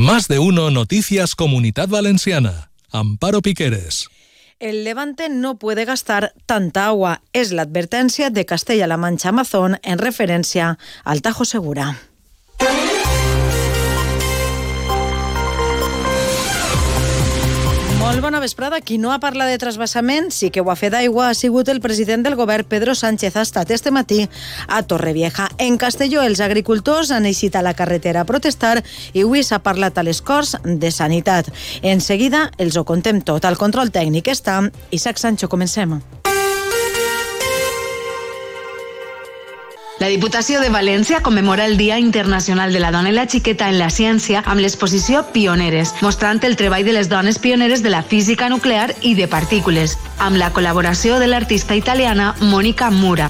Más de uno Noticias Comunidad Valenciana. Amparo Piqueres. El Levante no puede gastar tanta agua. Es la advertencia de Castella-La Mancha Amazon en referencia al Tajo Segura. Molt bona vesprada. Qui no ha parlat de trasbassament, sí que ho ha fet d'aigua, ha sigut el president del govern, Pedro Sánchez. Ha estat este matí a Torrevieja. En Castelló, els agricultors han eixit a la carretera a protestar i avui s'ha parlat a les Corts de Sanitat. En seguida, els ho contem tot. El control tècnic està Isaac Sancho. Comencem. La Diputació de València commemora el Dia Internacional de la Dona i la Xiqueta en la Ciència amb l'exposició Pioneres, mostrant el treball de les dones pioneres de la física nuclear i de partícules, amb la col·laboració de l'artista italiana Mónica Mura.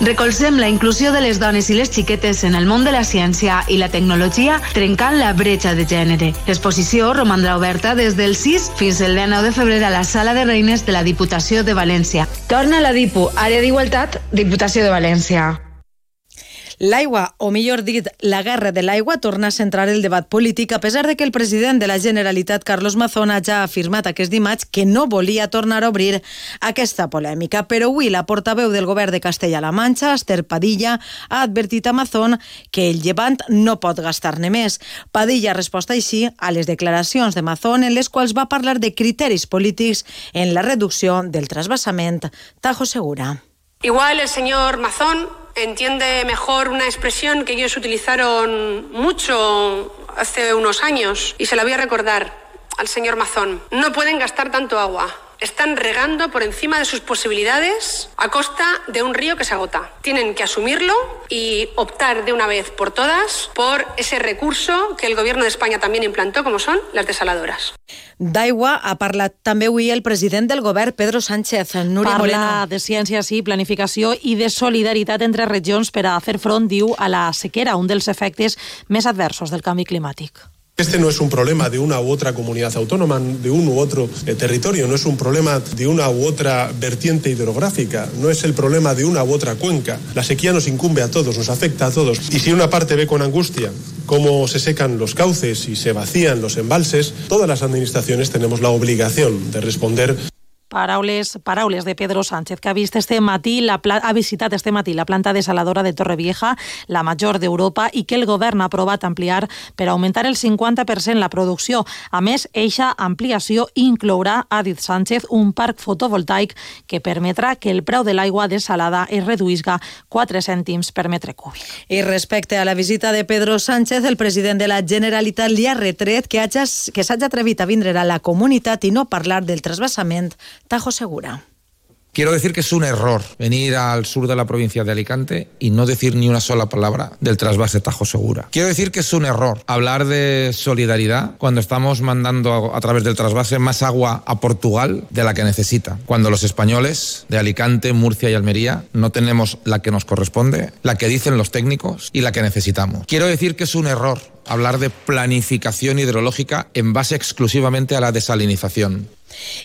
Recolzem la inclusió de les dones i les xiquetes en el món de la ciència i la tecnologia, trencant la bretxa de gènere. L'exposició romandrà oberta des del 6 fins al 19 de febrer a la Sala de Reines de la Diputació de València. Torna la DIPU, Àrea d'Igualtat, Diputació de València. L'aigua, o millor dit, la guerra de l'aigua, torna a centrar el debat polític, a pesar de que el president de la Generalitat, Carlos Mazona, ja ha afirmat aquest dimarts que no volia tornar a obrir aquesta polèmica. Però avui la portaveu del govern de Castella-La Manxa, Esther Padilla, ha advertit a Mazón que el llevant no pot gastar-ne més. Padilla ha respost així a les declaracions de Mazón en les quals va parlar de criteris polítics en la reducció del trasbassament Tajo Segura. Igual el señor Mazón entiende mejor una expresión que ellos utilizaron mucho hace unos años y se la voy a recordar al señor Mazón. No pueden gastar tanto agua. Están regando por encima de sus posibilidades a costa de un río que se agota. Tienen que asumirlo y optar de una vez por todas por ese recurso que el Gobierno de España también implantó, como son las desaladoras. D'aigua ha parlat també avui el president del govern, Pedro Sánchez. Núria Parla Moreno. de ciència, sí, planificació i de solidaritat entre regions per a fer front, diu, a la sequera, un dels efectes més adversos del canvi climàtic. Este no es un problema de una u otra comunidad autónoma, de un u otro eh, territorio, no es un problema de una u otra vertiente hidrográfica, no es el problema de una u otra cuenca. La sequía nos incumbe a todos, nos afecta a todos. Y si una parte ve con angustia cómo se secan los cauces y se vacían los embalses, todas las administraciones tenemos la obligación de responder Paraules, paraules de Pedro Sánchez, que ha vist este matí la ha visitat este matí la planta desaladora de Torrevieja, la major d'Europa, i que el govern ha aprovat ampliar per augmentar el 50% la producció. A més, eixa ampliació inclourà, ha dit Sánchez, un parc fotovoltaic que permetrà que el preu de l'aigua desalada es reduïsca 4 cèntims per metre cúbic. I respecte a la visita de Pedro Sánchez, el president de la Generalitat li ha retret que, haja, que s'hagi atrevit a vindre a la comunitat i no parlar del trasbassament Tajo Segura. Quiero decir que es un error venir al sur de la provincia de Alicante y no decir ni una sola palabra del trasvase Tajo Segura. Quiero decir que es un error hablar de solidaridad cuando estamos mandando a través del trasvase más agua a Portugal de la que necesita. Cuando los españoles de Alicante, Murcia y Almería no tenemos la que nos corresponde, la que dicen los técnicos y la que necesitamos. Quiero decir que es un error hablar de planificación hidrológica en base exclusivamente a la desalinización.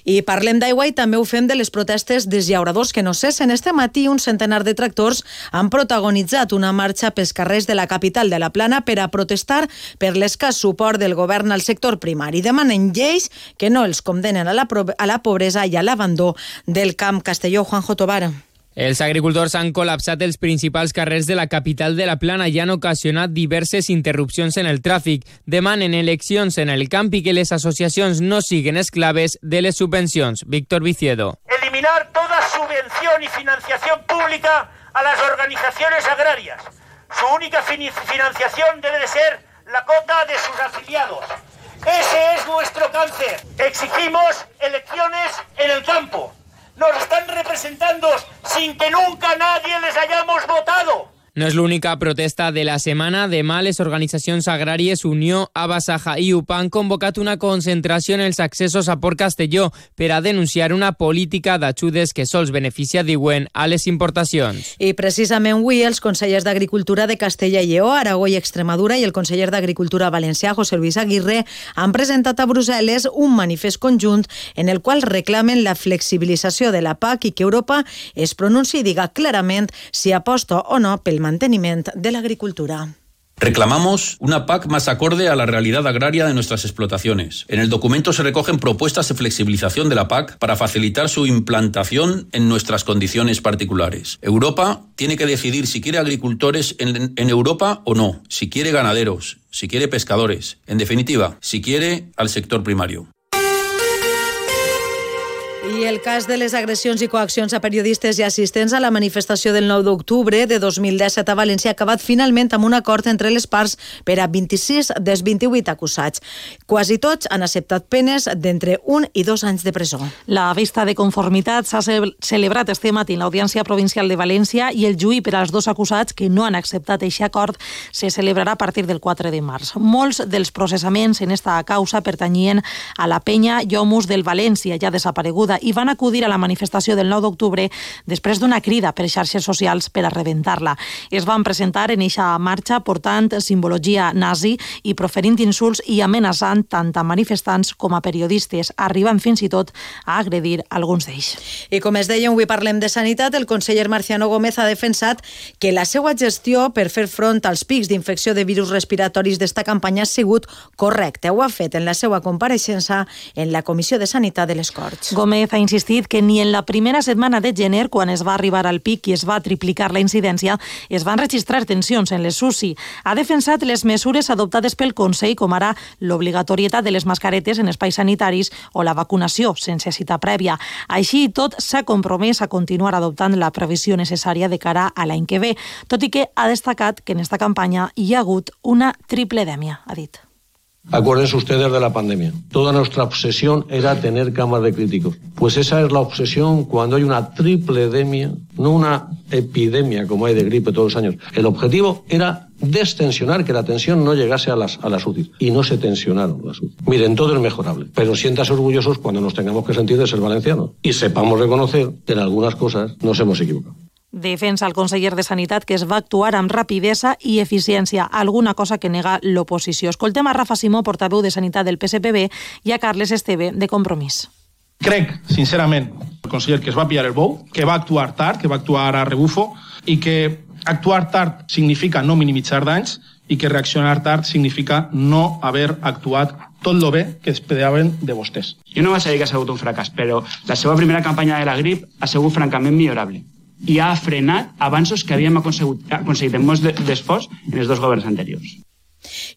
I parlem d'aigua i també ho fem de les protestes dels llauradors que no cessen. Este matí un centenar de tractors han protagonitzat una marxa pels carrers de la capital de la Plana per a protestar per l'escàs suport del govern al sector primari. Demanen lleis que no els condenen a la, a la pobresa i a l'abandó del camp Castelló. Juanjo Tobar. Els agricultors han col·lapsat els principals carrers de la capital de la Plana i han ocasionat diverses interrupcions en el tràfic. Demanen eleccions en el camp i que les associacions no siguen esclaves de les subvencions. Víctor Viciedo. Eliminar toda subvención y financiación pública a las organizaciones agrarias. Su única financiación debe de ser la cota de sus afiliados. Ese es nuestro cáncer. Exigimos elecciones en el campo nos están representando sin que nunca nadie les hayamos votado. No és l'única protesta de la setmana. Demà les organitzacions agràries Unió, Abasaja i UPA han convocat una concentració en els accessos a Port Castelló per a denunciar una política d'ajudes que sols beneficia, diuen, a les importacions. I precisament avui els consellers d'Agricultura de Castella i Lleó, Aragó i Extremadura i el conseller d'Agricultura valencià, José Luis Aguirre, han presentat a Brussel·les un manifest conjunt en el qual reclamen la flexibilització de la PAC i que Europa es pronunciï i diga clarament si aposta o no pel manteniment de l'agricultura. Reclamamos una PAC más acorde a la realidad agraria de nuestras explotaciones. En el documento se recogen propuestas de flexibilización de la PAC para facilitar su implantación en nuestras condiciones particulares. Europa tiene que decidir si quiere agricultores en, en Europa o no, si quiere ganaderos, si quiere pescadores, en definitiva, si quiere al sector primario. I el cas de les agressions i coaccions a periodistes i assistents a la manifestació del 9 d'octubre de 2017 a València ha acabat finalment amb un acord entre les parts per a 26 dels 28 acusats. Quasi tots han acceptat penes d'entre un i dos anys de presó. La vista de conformitat s'ha celebrat este matí en l'Audiència Provincial de València i el juí per als dos acusats que no han acceptat aquest acord se celebrarà a partir del 4 de març. Molts dels processaments en esta causa pertanyien a la penya Llomus del València, ja desapareguda i van acudir a la manifestació del 9 d'octubre després d'una crida per xarxes socials per a rebentar-la. Es van presentar en eixa marxa portant simbologia nazi i proferint insults i amenaçant tant a manifestants com a periodistes, arribant fins i tot a agredir alguns d'ells. I com es deia, avui parlem de sanitat. El conseller Marciano Gómez ha defensat que la seva gestió per fer front als pics d'infecció de virus respiratoris d'esta campanya ha sigut correcta. Ho ha fet en la seva compareixença en la Comissió de Sanitat de les Corts. Gómez Sánchez ha insistit que ni en la primera setmana de gener, quan es va arribar al pic i es va triplicar la incidència, es van registrar tensions en les SUSI. Ha defensat les mesures adoptades pel Consell, com ara l'obligatorietat de les mascaretes en espais sanitaris o la vacunació sense cita prèvia. Així i tot, s'ha compromès a continuar adoptant la previsió necessària de cara a l'any que ve, tot i que ha destacat que en esta campanya hi ha hagut una tripledèmia, ha dit. Acuérdense ustedes de la pandemia. Toda nuestra obsesión era tener camas de críticos. Pues esa es la obsesión cuando hay una triple tripledemia, no una epidemia como hay de gripe todos los años. El objetivo era destensionar, que la tensión no llegase a las, a las UCI. Y no se tensionaron las UCI. Miren, todo es mejorable, pero siéntase orgullosos cuando nos tengamos que sentir de ser valencianos. Y sepamos reconocer que en algunas cosas nos hemos equivocado. Defensa el conseller de Sanitat que es va actuar amb rapidesa i eficiència, alguna cosa que nega l'oposició. Escoltem a Rafa Simó, portaveu de Sanitat del PSPB, i a Carles Esteve, de Compromís. Crec, sincerament, el conseller que es va pillar el bou, que va actuar tard, que va actuar a rebufo, i que actuar tard significa no minimitzar danys i que reaccionar tard significa no haver actuat tot lo bé que esperaven de vostès. Jo no vaig dir que ha sigut un fracàs, però la seva primera campanya de la grip ha sigut francament millorable i ha frenat avanços que havíem aconseguit, aconseguit en molts d'esforç en els dos governs anteriors.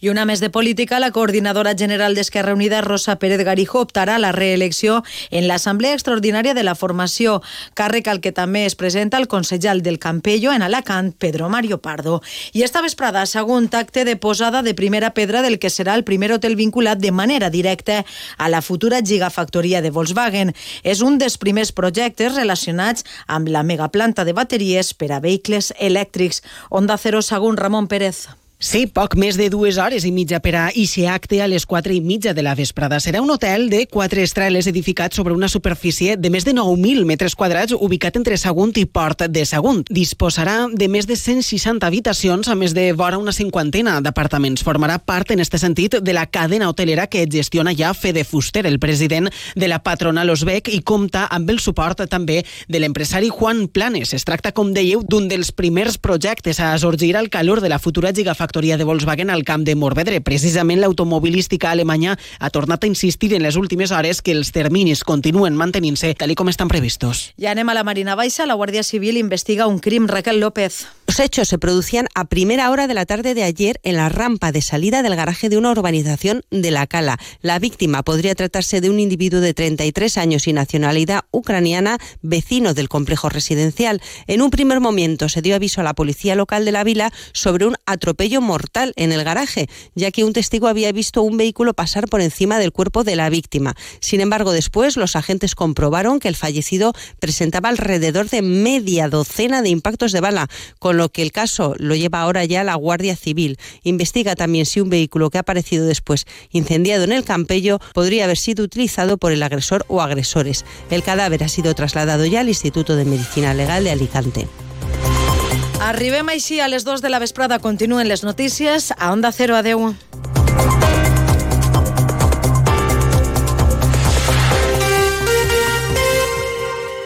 I una més de política, la coordinadora general d'Esquerra Unida, Rosa Pérez Garijo, optarà a la reelecció en l'Assemblea Extraordinària de la Formació, càrrec al que també es presenta el consellal del Campello en Alacant, Pedro Mario Pardo. I esta vesprada, segon acte de posada de primera pedra del que serà el primer hotel vinculat de manera directa a la futura gigafactoria de Volkswagen. És un dels primers projectes relacionats amb la megaplanta de bateries per a vehicles elèctrics. Onda Cero, segon Ramon Pérez. Sí, poc més de dues hores i mitja per a ixe acte a les quatre i mitja de la vesprada. Serà un hotel de quatre estreles edificat sobre una superfície de més de 9.000 metres quadrats ubicat entre Sagunt i Port de Sagunt. Disposarà de més de 160 habitacions, a més de vora una cinquantena d'apartaments. Formarà part, en este sentit, de la cadena hotelera que gestiona ja Fede Fuster, el president de la patronal Osbec, i compta amb el suport també de l'empresari Juan Planes. Es tracta, com dèieu, d'un dels primers projectes a sorgir al calor de la futura gigafactoria factoria de Volkswagen al camp de Morvedre. Precisament l'automobilística alemanya ha tornat a insistir en les últimes hores que els terminis continuen mantenint-se tal com estan previstos. Ja anem a la Marina Baixa. La Guàrdia Civil investiga un crim. Raquel López. Los hechos se producían a primera hora de la tarde de ayer en la rampa de salida del garaje de una urbanización de La Cala. La víctima podría tratarse de un individuo de 33 años y nacionalidad ucraniana, vecino del complejo residencial. En un primer momento se dio aviso a la policía local de la vila sobre un atropello mortal en el garaje, ya que un testigo había visto un vehículo pasar por encima del cuerpo de la víctima. Sin embargo, después los agentes comprobaron que el fallecido presentaba alrededor de media docena de impactos de bala, con lo que el caso lo lleva ahora ya la Guardia Civil. Investiga también si un vehículo que ha aparecido después incendiado en el Campello podría haber sido utilizado por el agresor o agresores. El cadáver ha sido trasladado ya al Instituto de Medicina Legal de Alicante. Arribem així a les 2 de la vesprada. Continuen les notícies a Onda 0. Adeu.